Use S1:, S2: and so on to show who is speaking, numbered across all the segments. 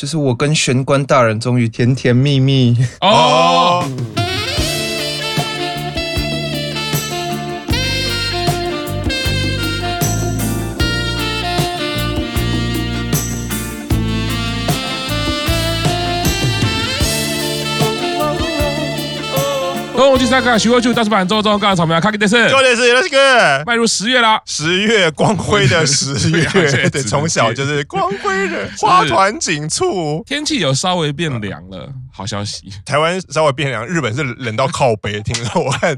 S1: 就是我跟玄关大人终于甜甜蜜蜜
S2: 哦。恭喜大家，徐汇柱大叔版周中刚草莓卡给电视，
S3: 做的是 Let's go，
S2: 迈入十月啦，
S3: 十月光辉的十月，对，从小就是光辉的花团锦簇，
S2: 天气有稍微变凉了，好消息，
S3: 台湾稍微变凉，日本是冷到靠北，听说。我看。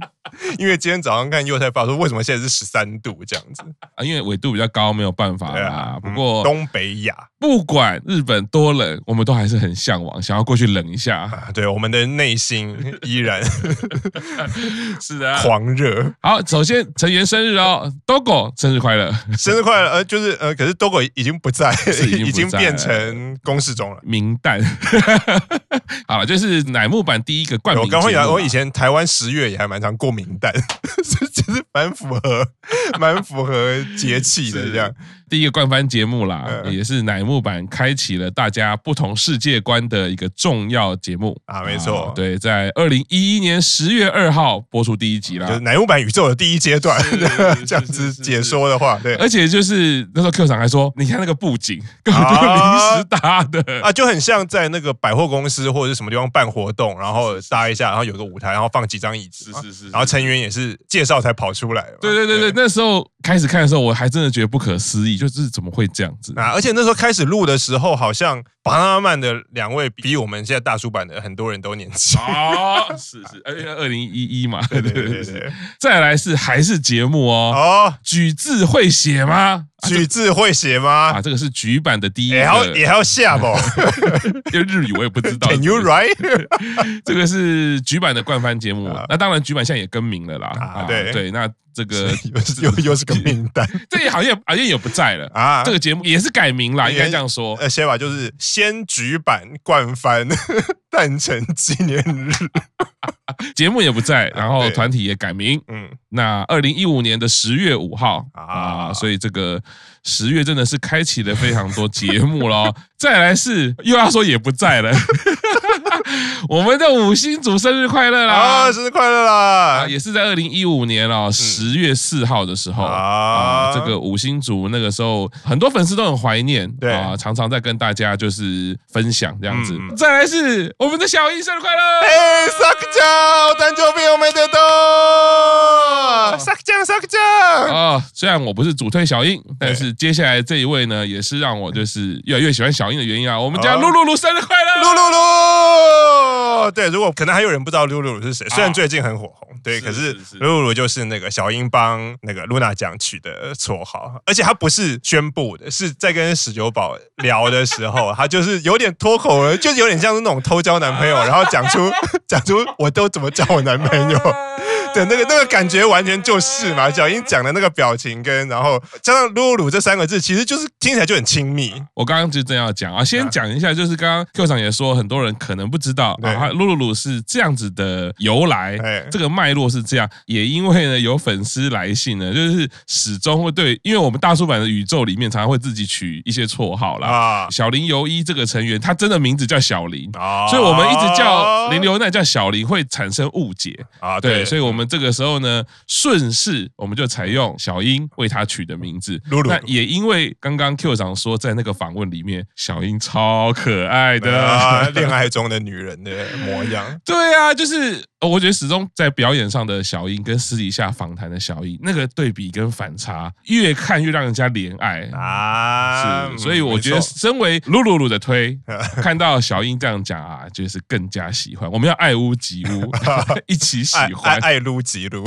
S3: 因为今天早上看幼太发说，为什么现在是十三度这样子？
S2: 啊？因为纬度比较高，没有办法啦。啊、不过
S3: 东北亚
S2: 不管日本多冷，我们都还是很向往，想要过去冷一下。
S3: 啊、对，我们的内心 依然
S2: 是的，
S3: 狂热。
S2: 好，首先成员生日哦，Dogo 生日快乐，
S3: 生日快乐。呃，就是呃，可是 Dogo 已经不在，已经，变成公式中了，
S2: 名单。好了，就是乃木坂第一个冠名。
S3: 我刚会讲，我以前台湾十月也还蛮常过名单，其实蛮符合，蛮符合节气的这样。
S2: 第一个冠番节目啦，也是乃木坂开启了大家不同世界观的一个重要节目。
S3: 啊，没错，
S2: 对，在二零一一年十月二号播出第一集啦，
S3: 就是乃木坂宇宙的第一阶段，这样子解说的话，对，
S2: 而且就是那时候 Q 厂还说，你看那个布景 根本就临时搭的。
S3: 啊，就很像在那个百货公司或者是什么地方办活动，然后搭一下，然后有个舞台，然后放几张椅子，是是是，然后成员也是介绍才跑出来，
S2: 对对对对，那时候开始看的时候，我还真的觉得不可思议，就是怎么会这样。子？
S3: 啊，而且那时候开始录的时候，好像巴拿曼的两位比我们现在大叔版的很多人都年轻。
S2: 啊，是是，而且二零一一嘛，对对对对，再来是还是节目哦，哦，举字会写吗？
S3: 举字会写吗？
S2: 啊，这个是举版的第一个，
S3: 也要也要下不？
S2: 因为日语我也不知道。
S3: Can you write？
S2: 这个是举版的冠番节目，那当然举版现在也更名了啦。啊，对对，那。这个
S3: 又又是个名单，
S2: 这也好像好像也不在了啊。这个节目也是改名了，应该这样说。
S3: 呃，写法就是先举版冠番诞辰纪念日，
S2: 节目也不在，然后团体也改名。嗯，那二零一五年的十月五号啊，所以这个十月真的是开启了非常多节目喽。再来是又要说也不在了。我们的五星组生日快乐啦！
S3: 啊，生日快乐啦！
S2: 也是在二零一五年哦，十月四号的时候啊，这个五星组那个时候很多粉丝都很怀念，对啊，常常在跟大家就是分享这样子。再来是我们的小樱生日快乐！
S3: 哎，萨克酱，诞生日おめでとう！萨克酱，萨克酱
S2: 啊！虽然我不是主推小樱，但是接下来这一位呢，也是让我就是越来越喜欢小樱的原因啊。我们家露露露生日快乐！
S3: 露露露， 对，如果可能还有人不知道露露露是谁，虽然最近很火红，对，可是露露露就是那个小英帮那个露娜讲取的绰号，而且他不是宣布的，是在跟史久宝聊的时候，他就是有点脱口了，就是有点像是那种偷交男朋友，然后讲出讲出我都怎么交我男朋友。对，那个那个感觉完全就是嘛，小英讲的那个表情跟然后加上“露露”这三个字，其实就是听起来就很亲密。
S2: 我刚刚就这样讲啊，先讲一下，就是刚刚 Q 厂也说，很多人可能不知道啊，“露露露”是这样子的由来，这个脉络是这样。也因为呢，有粉丝来信呢，就是始终会对，因为我们大叔版的宇宙里面常常会自己取一些绰号啦。啊，小林由一这个成员，他真的名字叫小林啊，所以我们一直叫林流奈叫小林会产生误解啊。对，所以我们。这个时候呢，顺势我们就采用小英为他取的名字。露露，那也因为刚刚 Q 长说，在那个访问里面，小英超可爱的，
S3: 啊，恋爱中的女人人的模样。
S2: 对啊，就是。我觉得始终在表演上的小英跟私底下访谈的小英，那个对比跟反差，越看越让人家怜爱啊！是，所以我觉得身为露露露的推，看到小英这样讲啊，就是更加喜欢。我们要爱屋及乌，一起喜欢，
S3: 爱撸及撸。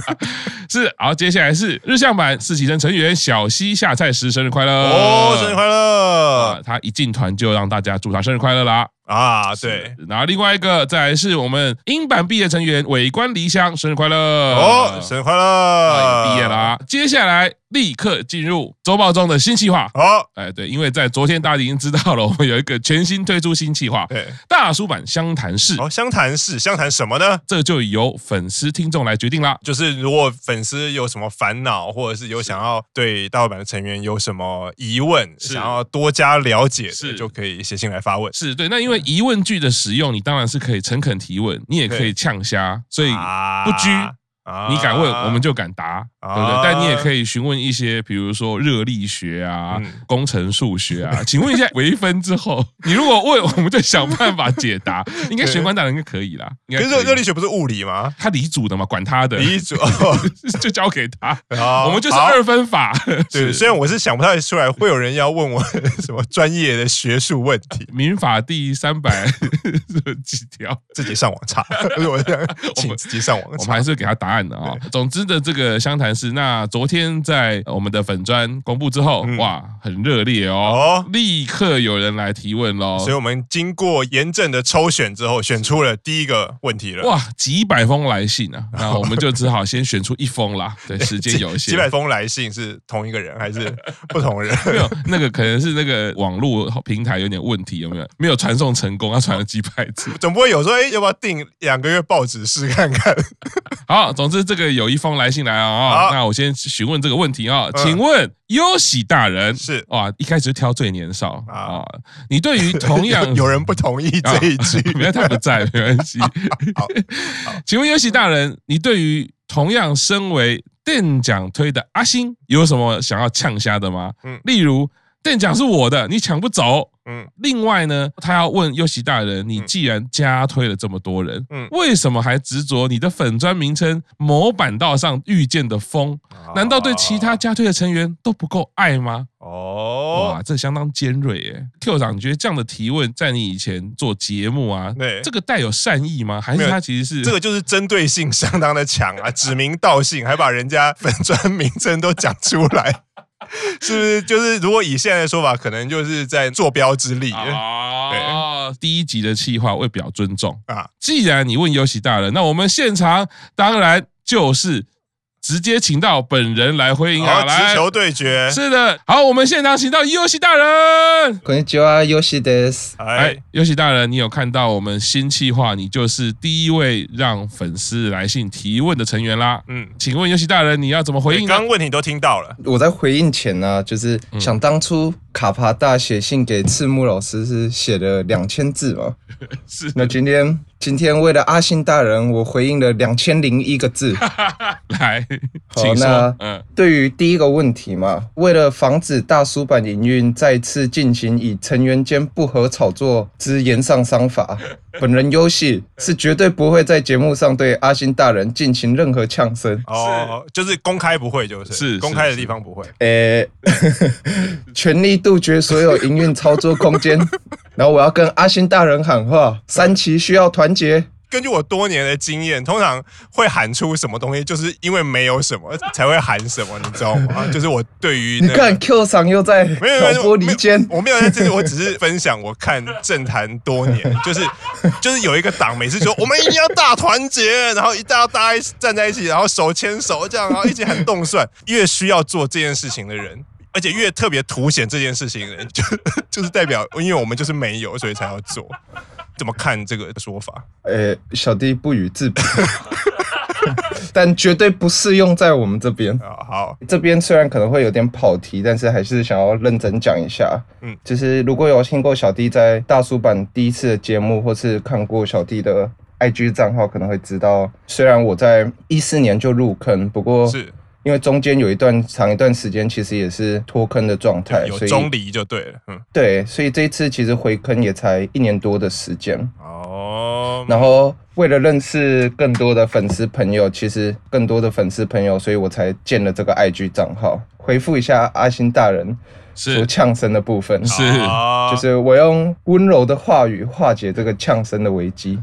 S2: 是，好，接下来是日向版四期生成员小西下菜时生日快乐
S3: 哦，生日快乐！
S2: 他一进团就让大家祝他生日快乐啦。
S3: 啊，对，
S2: 然后另外一个再来是我们樱坂毕业成员伟官离乡，生日快乐！
S3: 哦，生日快乐！
S2: 毕业啦。接下来立刻进入周报中的新计划。
S3: 好，
S2: 哎，对，因为在昨天大家已经知道了，我们有一个全新推出新计划，
S3: 对，
S2: 大叔版湘潭市。
S3: 哦，湘潭市，湘潭什么呢？
S2: 这就由粉丝听众来决定啦。
S3: 就是如果粉丝有什么烦恼，或者是有想要对大叔版的成员有什么疑问，想要多加了解，是就可以写信来发问。
S2: 是对，那因为疑问句的使用，你当然是可以诚恳提问，你也可以呛虾，所以不拘。你敢问，我们就敢答，对不对？但你也可以询问一些，比如说热力学啊、工程数学啊。请问一下，微分之后，你如果问，我们就想办法解答。应该玄关大人应该可以啦。
S3: 可是热力学不是物理吗？
S2: 他理组的嘛，管他的。
S3: 理组
S2: 就交给他。我们就是二分法。
S3: 对，虽然我是想不太出来，会有人要问我什么专业的学术问题。
S2: 民法第三百几条，
S3: 自己上网查。我这样，请自己上网查。
S2: 我们还是给他答案的。啊，总之的这个相谈室，那昨天在我们的粉砖公布之后，嗯、哇，很热烈哦，哦，立刻有人来提问喽。
S3: 所以我们经过严正的抽选之后，选出了第一个问题了。
S2: 哇，几百封来信啊，那我们就只好先选出一封啦。对，时间有限。
S3: 几百封来信是同一个人还是 不同人？
S2: 没有，那个可能是那个网络平台有点问题，有没有？没有传送成功，他传了几百次，
S3: 总不会有说，哎，要不要订两个月报纸试看看？
S2: 好，总。之，这个有一封来信来啊，那我先询问这个问题啊，请问优喜大人
S3: 是。
S2: 哇，一开始就挑最年少啊，你对于同样
S3: 有人不同意这一句，
S2: 没有他不在，没关系。好，请问优喜大人，你对于同样身为店长推的阿星有什么想要呛虾的吗？嗯，例如店长是我的，你抢不走。嗯，另外呢，他要问优喜大人，你既然加推了这么多人，嗯，为什么还执着你的粉专名称某板道上遇见的风？难道对其他加推的成员都不够爱吗？哦，哇，这相当尖锐耶！Q 长，你觉得这样的提问在你以前做节目啊，对，这个带有善意吗？还是他其实是
S3: 这个就是针对性相当的强啊，指名道姓，还把人家粉专名称都讲出来。是不是就是如果以现在的说法，可能就是在坐标之力
S2: 啊？第一集的气话为表尊重啊，既然你问优喜大人，那我们现场当然就是。直接请到本人来回应啊！来，
S3: 直球对决。
S2: 是的，好，我们现场请到优喜大人。
S1: こんにちは，优喜です。
S2: 哎，优喜大人，你有看到我们新企划？你就是第一位让粉丝来信提问的成员啦。嗯，请问优喜大人，你要怎么回应？
S3: 刚刚问题都听到了。
S1: 我在回应前呢，就是想当初 卡帕大写信给赤木老师是写了两千字嘛？是。那今天。今天为了阿信大人，我回应了两千零一个字。
S2: 来，
S1: 好，那嗯，对于第一个问题嘛，为了防止大叔版营运再次进行以成员间不合炒作之言上商法，本人优势是绝对不会在节目上对阿星大人进行任何呛声。
S3: 哦，就是公开不会，就是是公开的地方不会。诶、
S1: 欸，全力杜绝所有营运操作空间。然后我要跟阿星大人喊话：三期需要团结。
S3: 根据我多年的经验，通常会喊出什么东西，就是因为没有什么 才会喊什么，你知道吗？就是我对于
S1: 你看 Q 上又在挑拨离间，
S3: 我没有在这里，我只是分享我看政坛多年，就是就是有一个党每次说我们一定要大团结，然后一大家大家站在一起，然后手牵手这样，然后一起喊动算，越需要做这件事情的人。而且越特别凸显这件事情的人，就 就是代表，因为我们就是没有，所以才要做。怎么看这个说法？
S1: 呃、欸，小弟不予置评，但绝对不适用在我们这边。
S3: 好，
S1: 这边虽然可能会有点跑题，但是还是想要认真讲一下。嗯，就是如果有听过小弟在大叔版第一次的节目，或是看过小弟的 IG 账号，可能会知道，虽然我在一四年就入坑，不过是。因为中间有一段长一段时间，其实也是脱坑的状态，
S3: 有中离就对了。嗯，
S1: 对，所以这一次其实回坑也才一年多的时间。哦，然后为了认识更多的粉丝朋友，其实更多的粉丝朋友，所以我才建了这个 IG 账号，回复一下阿星大人所呛声的部分。
S2: 是，
S1: 就是我用温柔的话语化解这个呛声的危机。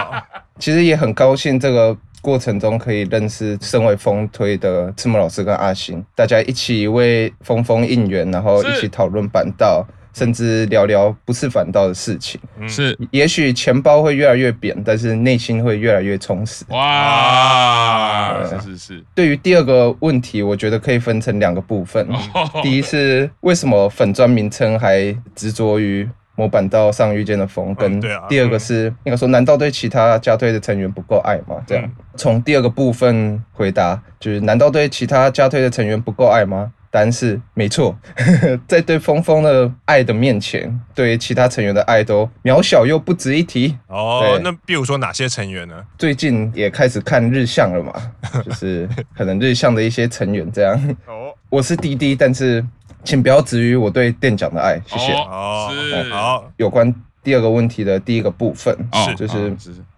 S1: 其实也很高兴这个。过程中可以认识身为风推的赤木老师跟阿星，大家一起为风风应援，然后一起讨论板道，甚至聊聊不是反道的事情。
S2: 是，
S1: 也许钱包会越来越扁，但是内心会越来越充实。
S2: 哇，是是是。
S1: 对于第二个问题，我觉得可以分成两个部分。第一是为什么粉砖名称还执着于模板道上遇见的风，跟第二个是应该说，难道对其他家队的成员不够爱吗？这样，从第二个部分回答，就是难道对其他家队的成员不够爱吗？答案是没错，在对峰峰的爱的面前，对其他成员的爱都渺小又不值一提。
S3: 哦，那比如说哪些成员呢？
S1: 最近也开始看日向了嘛，就是可能日向的一些成员这样。哦，我是滴滴，但是请不要止于我对店长的爱，谢谢。
S3: 哦，是好，
S1: 有关。第二个问题的第一个部分是，就是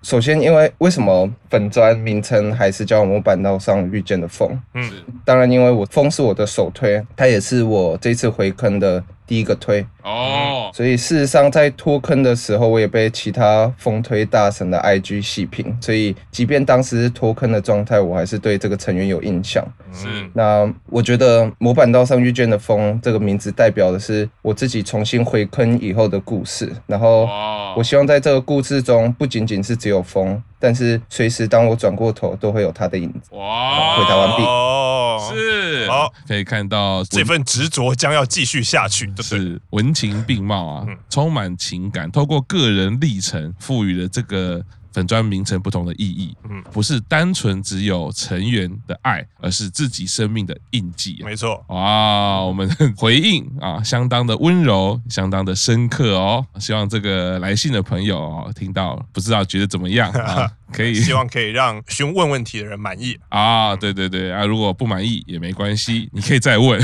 S1: 首先，因为为什么粉砖名称还是叫模板道上遇见的风？嗯，当然，因为我风是我的首推，它也是我这次回坑的。第一个推。哦，所以事实上在脱坑的时候，我也被其他风推大神的 IG 细评，所以即便当时是脱坑的状态，我还是对这个成员有印象。是，那我觉得模板道上遇见的风这个名字代表的是我自己重新回坑以后的故事，然后我希望在这个故事中不仅仅是只有风。但是随时当我转过头，都会有他的影子。哇！回答完毕。
S2: 哦，是好，可以看到
S3: 这份执着将要继续下去。
S2: 就是文情并茂啊，充满情感，透过个人历程赋予了这个。粉专名称不同的意义，嗯，不是单纯只有成员的爱，而是自己生命的印记。
S3: 没错，
S2: 哇，我们 回应啊，相当的温柔，相当的深刻哦。希望这个来信的朋友哦，听到不知道觉得怎么样啊？可以，
S3: 希望可以让询问问题的人满意
S2: 啊。对对对啊，如果不满意也没关系，你可以再问。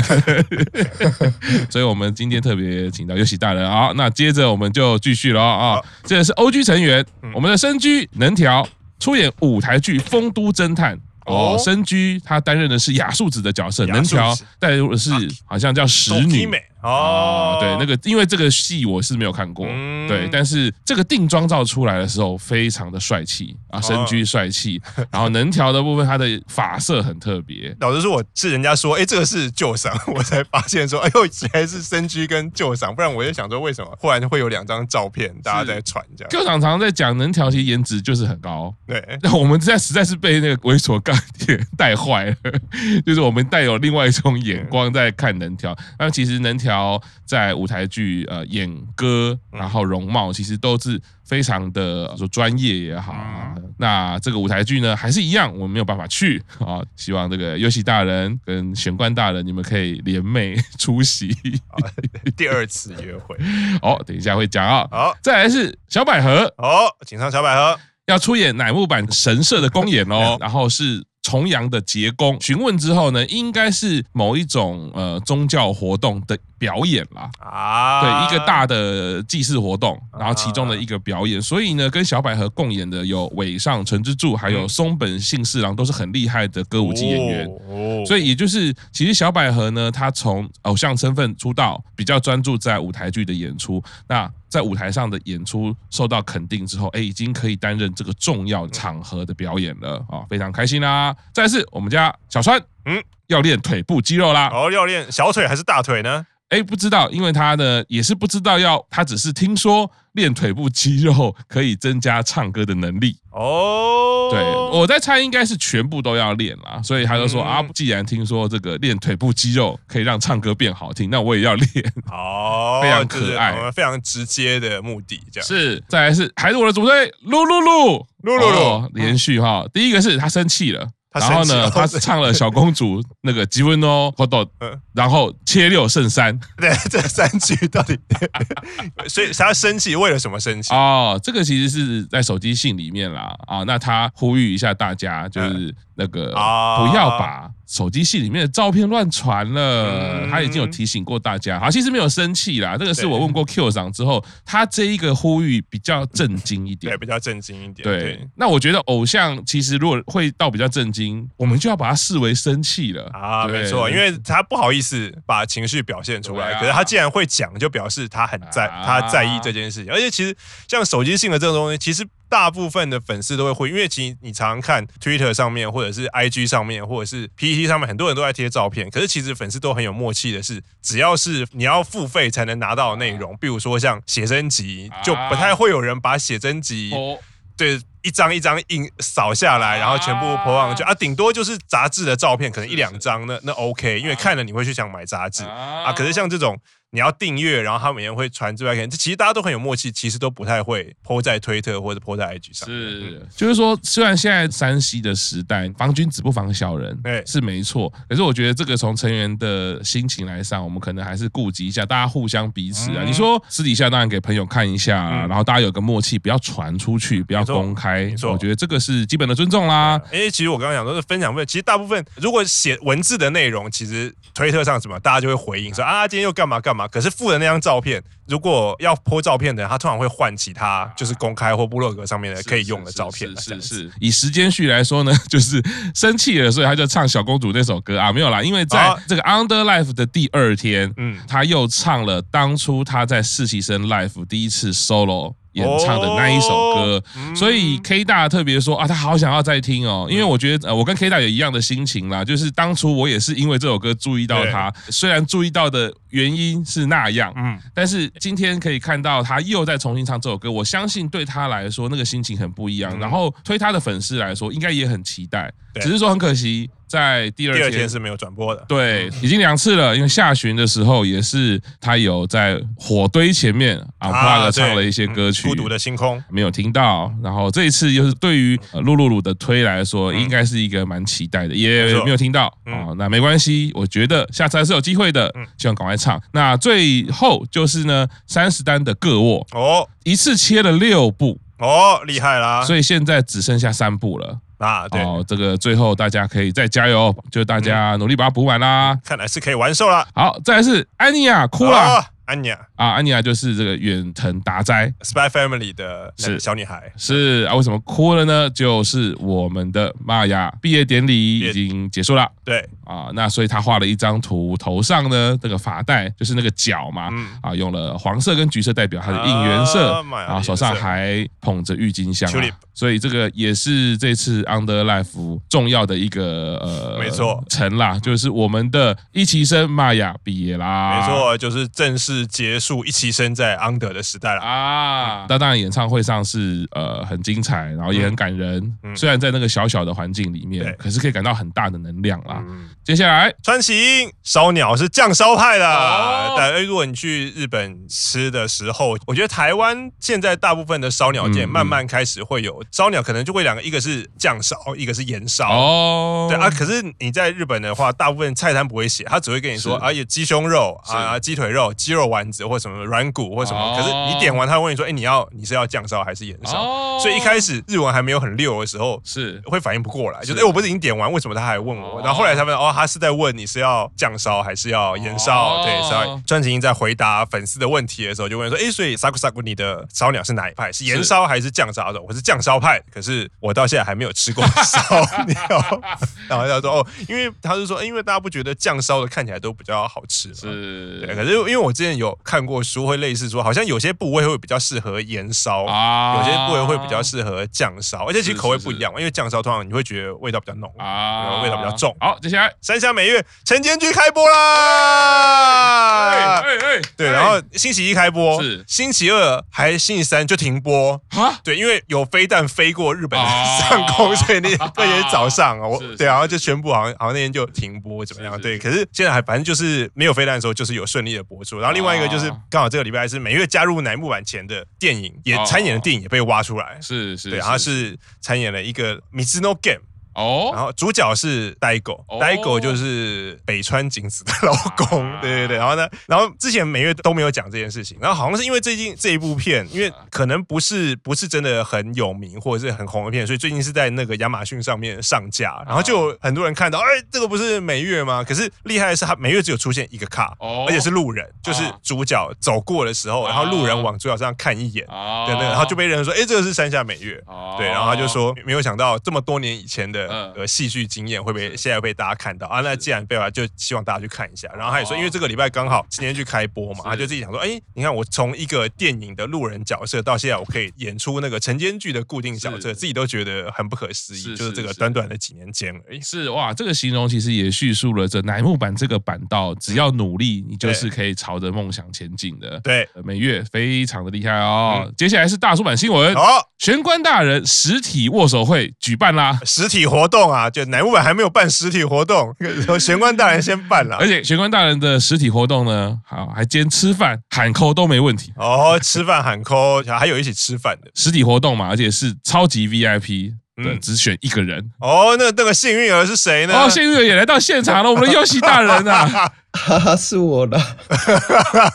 S2: 所以我们今天特别请到游喜大人啊。那接着我们就继续了啊。这个是 OG 成员，我们的深居。能条出演舞台剧《丰都侦探》哦，深居他担任的是雅树子的角色，能条带入的是好像叫石女。哦，对，那个因为这个戏我是没有看过，嗯、对，但是这个定妆照出来的时候非常的帅气啊，身居帅气，然后能调的部分，他的发色很特别。
S3: 老实说，我是人家说，哎，这个是旧赏，我才发现说，哎呦，原来是身居跟旧赏，不然我就想说，为什么忽然会有两张照片大家在传这样？
S2: 旧赏常常在讲能调，其实颜值就是很高，对。那我们现在实在是被那个猥琐钢铁带坏了，就是我们带有另外一种眼光在看能调，那其实能条。然后在舞台剧呃演歌，然后容貌其实都是非常的说专业也好。啊那这个舞台剧呢还是一样，我们没有办法去啊。希望这个游喜大人跟玄关大人，你们可以联袂出席
S3: 第二次约会。
S2: 哦，等一下会讲啊。好，再来是小百合
S3: 哦，请上小百合
S2: 要出演乃木坂神社的公演哦，然后是。重阳的结宫，询问之后呢，应该是某一种呃宗教活动的表演啦。啊，对，一个大的祭祀活动，然后其中的一个表演。所以呢，跟小百合共演的有尾上纯之助，还有松本幸四郎，都是很厉害的歌舞伎演员。哦，所以也就是，其实小百合呢，她从偶像身份出道，比较专注在舞台剧的演出。那在舞台上的演出受到肯定之后，哎，已经可以担任这个重要场合的表演了啊，非常开心啦！再次我们家小川，嗯，要练腿部肌肉啦。
S3: 哦，要练小腿还是大腿呢？
S2: 哎，不知道，因为他呢也是不知道要，他只是听说练腿部肌肉可以增加唱歌的能力。哦，对，我在猜应该是全部都要练啦，所以他就说、嗯、啊，既然听说这个练腿部肌肉可以让唱歌变好听，那我也要练。哦，非常可爱，
S3: 非常直接的目的，这样
S2: 是。再来是还是我的主队，噜噜噜噜噜噜，连续哈，嗯、第一个是他生气了。然后呢，他唱了小公主那个吉文哦，然后切六胜三。
S3: 对，这三句到底？所以他生气为了什么生气？
S2: 哦，这个其实是在手机信里面啦。啊，那他呼吁一下大家，就是那个不要把。手机戏里面的照片乱传了，他已经有提醒过大家。好，其实没有生气啦，这个是我问过 Q 长之后，他这一个呼吁比较震惊一点，
S3: 对，比较震惊一点。
S2: 对，那我觉得偶像其实如果会到比较震惊，我们就要把它视为生气了啊，
S3: 没错，因为他不好意思把情绪表现出来，可是他既然会讲，就表示他很在，他在意这件事情。而且其实像手机性的这种东西，其实。大部分的粉丝都会会，因为其实你常常看 Twitter 上面，或者是 IG 上面，或者是 PTT 上面，很多人都在贴照片。可是其实粉丝都很有默契的是，只要是你要付费才能拿到的内容，比如说像写真集，就不太会有人把写真集对。一张一张印扫下来，然后全部 po 上去啊，顶多就是杂志的照片，可能一两张，那那 OK，因为看了你会去想买杂志啊。可是像这种。你要订阅，然后他每天会传之外，可能其实大家都很有默契，其实都不太会 po 在推特或者 po 在 IG 上。
S2: 是，就是说，虽然现在山西的时代，防君子不防小人，对，是没错。可是我觉得这个从成员的心情来上，我们可能还是顾及一下，大家互相彼此啊。你说私底下当然给朋友看一下，然后大家有个默契，不要传出去，不要公开。没错，我觉得这个是基本的尊重啦。
S3: 哎，其实我刚刚讲说是分享部分，其实大部分如果写文字的内容，其实推特上什么，大家就会回应说啊，今天又干嘛干嘛。可是附的那张。照片，如果要 po 照片的人，他通常会换其他，就是公开或部落格上面的可以用的照片。
S2: 是是，是，是，以时间序来说呢，就是生气了，所以他就唱小公主那首歌啊，没有啦，因为在这个 Under Life 的第二天，嗯，他又唱了当初他在实习生 Life 第一次 solo。演唱的那一首歌，所以 K 大特别说啊，他好想要再听哦，因为我觉得呃，我跟 K 大有一样的心情啦，就是当初我也是因为这首歌注意到他，虽然注意到的原因是那样，嗯，但是今天可以看到他又在重新唱这首歌，我相信对他来说那个心情很不一样，然后推他的粉丝来说应该也很期待，只是说很可惜。在第二天，第二天
S3: 是没有转播的，
S2: 对，已经两次了。因为下旬的时候也是他有在火堆前面啊，Unplugged 唱了一些歌曲，
S3: 嗯《孤独的星空》
S2: 没有听到。然后这一次又是对于露露露的推来说，应该是一个蛮期待的，也没有听到啊。那没关系，我觉得下次还是有机会的，希望赶快唱。那最后就是呢，三十单的个卧哦，一次切了六部
S3: 哦，厉害啦！
S2: 所以现在只剩下三部了。
S3: 啊，对，
S2: 哦，这个最后大家可以再加油，就大家努力把它补满啦。
S3: 看来是可以完售了。
S2: 好，再来是安妮亚哭了。
S3: 安妮亚
S2: 啊，安妮亚就是这个远藤达哉
S3: ，Spy Family 的是。小女孩，
S2: 是，啊，为什么哭了呢？就是我们的玛雅毕业典礼已经结束了，
S3: 对。
S2: 啊，那所以她画了一张图，头上呢这个发带就是那个角嘛，嗯、啊，用了黄色跟橘色代表她的应援色，啊，然后手上还捧着郁金香，啊，所以这个也是这次 Under Life 重要的一个呃，
S3: 没错，
S2: 成啦，就是我们的一期生玛雅毕业啦，
S3: 没错，就是正式。是结束一起生在 Under 的时代了啊！
S2: 那当然，演唱会上是呃很精彩，然后也很感人。虽然在那个小小的环境里面，可是可以感到很大的能量啦。接下来，
S3: 川崎英烧鸟是酱烧派的。但如果你去日本吃的时候，我觉得台湾现在大部分的烧鸟店慢慢开始会有烧鸟，可能就会两个，一个是酱烧，一个是盐烧。哦，对啊。可是你在日本的话，大部分菜单不会写，他只会跟你说啊，有鸡胸肉啊，鸡腿肉、鸡肉。丸子或什么软骨或什么，可是你点完他会问你说：“哎，你要你是要酱烧还是盐烧？”所以一开始日文还没有很溜的时候，是会反应不过来，就是哎，我不是已经点完，为什么他还问我？然后后来他们哦，他是在问你是要酱烧还是要盐烧？对，所以川崎英在回答粉丝的问题的时候就问说：“哎，所以萨古萨古你的烧鸟是哪一派？是盐烧还是酱烧的？我是酱烧派，可是我到现在还没有吃过烧鸟。”然后他说：“哦，因为他是说，因为大家不觉得酱烧的看起来都比较好吃吗？是，对，可是因为我之前。”有看过书会类似说，好像有些部位会比较适合盐烧，啊、有些部位会比较适合酱烧，而且其实口味不一样嘛。因为酱烧通常你会觉得味道比较浓啊，味道比较重。
S2: 好，接下来
S3: 三香美月晨间剧开播啦！哎哎，对，然后星期一开播，是星期二还星期三就停播啊？对，因为有飞弹飞过日本上空，所以那那天早上我对，然后就宣布好像好像那天就停播怎么样？对，可是现在还反正就是没有飞弹的时候，就是有顺利的播出，然后另外。另外一个就是刚好这个礼拜是每月加入乃木坂前的电影，也参演的电影也被挖出来，是是，对，他是参演了一个 Mizuno Game。哦，然后主角是呆狗，呆狗就是北川景子的老公，对对对。然后呢，然后之前每月都没有讲这件事情，然后好像是因为最近这一部片，因为可能不是不是真的很有名或者是很红的片，所以最近是在那个亚马逊上面上架，然后就有很多人看到，哎，这个不是每月吗？可是厉害的是，他每月只有出现一个卡，而且是路人，就是主角走过的时候，然后路人往主角身上看一眼，对对，然后就被人说，哎，这个是山下美月，对，然后他就说没有想到这么多年以前的。的呃戏剧经验会被现在被大家看到啊。那既然被了，就希望大家去看一下。然后他也说，因为这个礼拜刚好今天去开播嘛，他就自己想说，哎，你看我从一个电影的路人角色到现在，我可以演出那个晨间剧的固定角色，自己都觉得很不可思议。就是这个短短的几年间而已。
S2: 是哇，这个形容其实也叙述了这乃木坂这个板道，只要努力，你就是可以朝着梦想前进的。
S3: 对，
S2: 美月非常的厉害哦。接下来是大叔版新闻。好，玄关大人实体握手会举办啦，
S3: 实体活动啊，就乃木坂还没有办实体活动，玄关大人先办了。
S2: 而且玄关大人的实体活动呢，好，还兼吃饭喊扣都没问题。
S3: 哦，吃饭喊扣，还有一起吃饭的
S2: 实体活动嘛，而且是超级 VIP。对，只选一个人
S3: 哦。那那个幸运儿是谁呢？
S2: 哦，幸运儿也来到现场了，我们的优喜大人啊，
S1: 哈哈，是我的。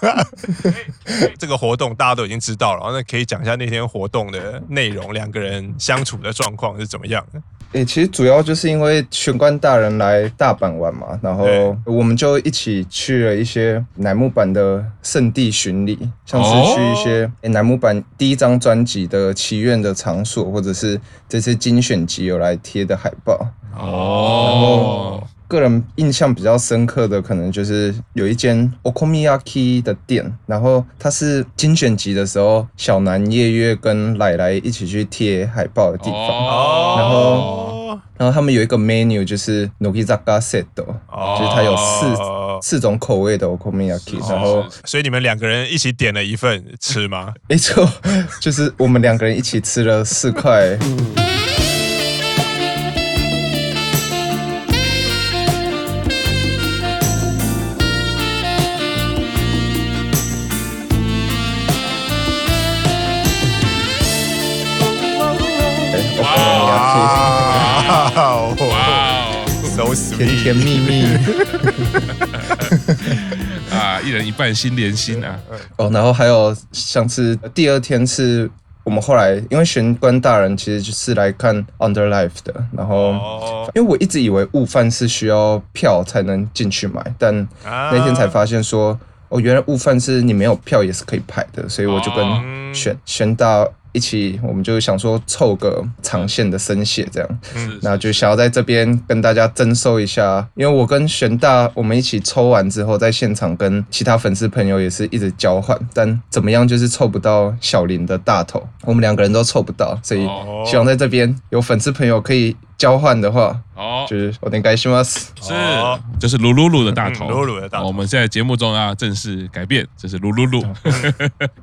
S3: 这个活动大家都已经知道了，那可以讲一下那天活动的内容，两个人相处的状况是怎么样的？
S1: 诶、欸，其实主要就是因为玄关大人来大阪玩嘛，然后我们就一起去了一些乃木坂的圣地巡礼，像是去一些诶乃木坂第一张专辑的祈愿的场所，或者是这次精选集有来贴的海报。哦，然后个人印象比较深刻的，可能就是有一间 Okomiyaki 的店，然后它是精选集的时候，小南夜月跟奶奶一起去贴海报的地方，然后。然后他们有一个 menu 就是 nokizaka Set，就是它有四四种口味的 Okonomiyaki，然后
S3: 所以你们两个人一起点了一份吃吗？
S1: 没错，就是我们两个人一起吃了四块。甜甜蜜蜜
S2: 啊，一人一半心连心啊！
S1: 哦，然后还有上次第二天是我们后来，因为玄关大人其实就是来看 Underlife 的，然后因为我一直以为悟饭是需要票才能进去买，但那天才发现说，哦，原来悟饭是你没有票也是可以排的，所以我就跟玄玄大。一起，我们就想说凑个长线的生血这样，嗯，那就想要在这边跟大家征收一下，因为我跟玄大我们一起抽完之后，在现场跟其他粉丝朋友也是一直交换，但怎么样就是凑不到小林的大头，我们两个人都凑不到，所以希望在这边有粉丝朋友可以。交换的话，哦，就是我点改します，
S2: 是，就是噜噜噜的大头，
S3: 噜噜的大头。
S2: 我们现在节目中要正式改变，这是噜噜噜。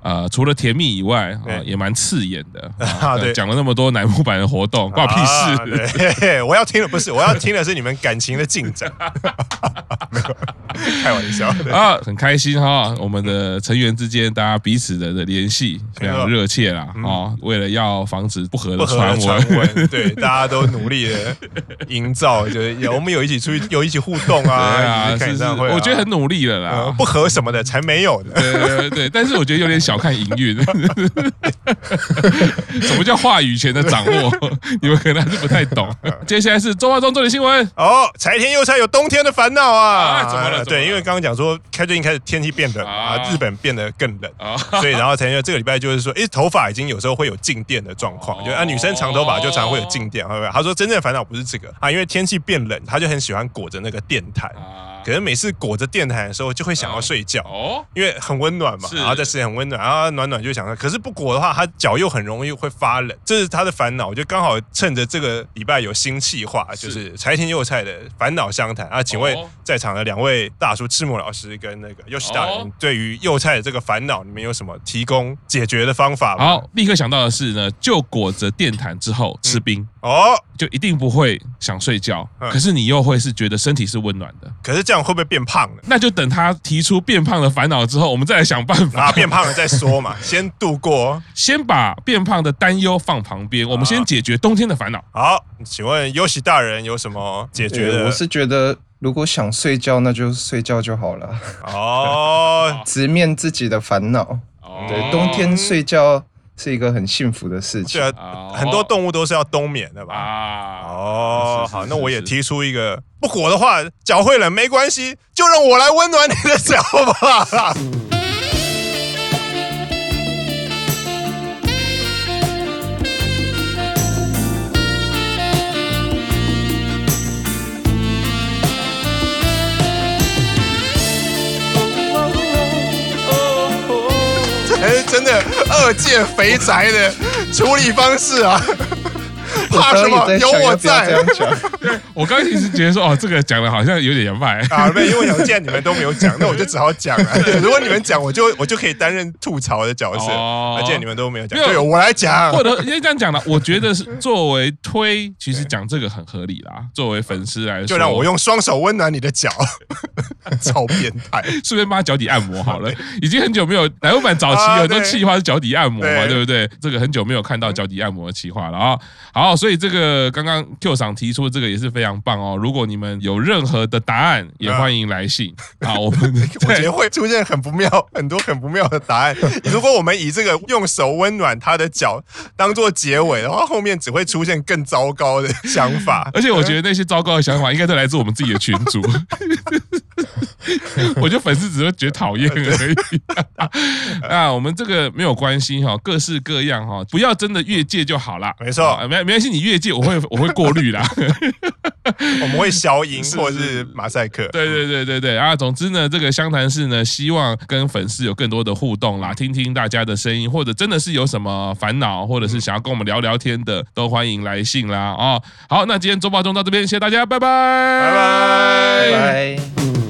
S2: 啊，除了甜蜜以外，啊，也蛮刺 眼的。啊，对，讲了那么多乃木坂的活动，关我屁
S3: 事。对，我要听的不是，我要听的是你们感情的进展。开玩笑。
S2: 啊，很开心哈，我们的成员之间，大家彼此的的联系非常热切啦。啊，为了要防止不合的传闻，
S3: 对，大家都努力的。营造就是有我们有一起出去有一起互动啊，
S2: 对啊，我觉得很努力了啦，
S3: 不合什么的才没有的，
S2: 对对对，但是我觉得有点小看营运，什么叫话语权的掌握？你们可能还是不太懂。接下来是周华中重点新闻
S3: 哦，柴田佑菜有冬天的烦恼啊，怎么了？对，因为刚刚讲说开最近开始天气变冷啊，日本变得更冷啊，所以然后才因为这个礼拜就是说，哎，头发已经有时候会有静电的状况，就啊女生长头发就常会有静电，会不会？他说真正。烦恼不是这个啊，因为天气变冷，他就很喜欢裹着那个电毯。可是每次裹着电毯的时候，就会想要睡觉哦，因为很温暖嘛，然后在室内很温暖，然后暖暖就想说，可是不裹的话，他脚又很容易会发冷，这是他的烦恼。我就刚好趁着这个礼拜有新气化，就是柴田佑菜的烦恼相谈啊，请问在场的两位大叔赤木老师跟那个优喜大人，对于佑菜的这个烦恼，你们有什么提供解决的方法吗？
S2: 好，立刻想到的是呢，就裹着电毯之后吃冰。哦，就一定不会想睡觉，可是你又会是觉得身体是温暖的，
S3: 可是这样。会不会变胖呢？
S2: 那就等他提出变胖的烦恼之后，我们再来想办法。
S3: 啊，变胖了再说嘛，先度过，
S2: 先把变胖的担忧放旁边，我们先解决冬天的烦恼。
S3: 好，请问优喜大人有什么解决的？
S1: 我是觉得，如果想睡觉，那就睡觉就好了。哦，直面自己的烦恼。对，冬天睡觉。是一个很幸福的事情。
S3: 对啊，很多动物都是要冬眠的吧？啊，哦，好，那我也提出一个，不火的话，脚会冷没关系，就让我来温暖你的脚吧。真的二届肥宅的处理方式啊！怕什么？有我在。
S2: 我刚其实觉得说，哦，这个讲的好像有点坏
S3: 啊。没有，因为既然你们都没有讲，那我就只好讲了。如果你们讲，我就我就可以担任吐槽的角色。哦，既然你们都没有讲，对，我来讲。
S2: 或者因为这样讲了，我觉得是作为推，其实讲这个很合理啦。作为粉丝来说，
S3: 就让我用双手温暖你的脚，超变态。
S2: 顺便帮他脚底按摩好了。已经很久没有奶油版早期有很多企划是脚底按摩嘛，对不对？这个很久没有看到脚底按摩的企划了啊。好，所以这个刚刚 Q 桑提出的这个也是非常棒哦。如果你们有任何的答案，也欢迎来信啊。我们
S3: 我觉得会出现很不妙，很多很不妙的答案。如果我们以这个用手温暖他的脚当做结尾的话，后面只会出现更糟糕的想法。
S2: 而且我觉得那些糟糕的想法应该都来自我们自己的群组。我觉得粉丝只会觉得讨厌 而已。啊，我们这个没有关系哈，各式各样哈，不要真的越界就好了。
S3: 没错，
S2: 没没关系，你越界我会我会过滤啦。
S3: 我们会消音或者是马赛克。
S2: 对对对对对啊，总之呢，这个湘潭市呢，希望跟粉丝有更多的互动啦，听听大家的声音，或者真的是有什么烦恼，或者是想要跟我们聊聊天的，都欢迎来信啦。哦，好，那今天周报中到这边，谢谢大家，拜拜，
S3: 拜拜，拜拜。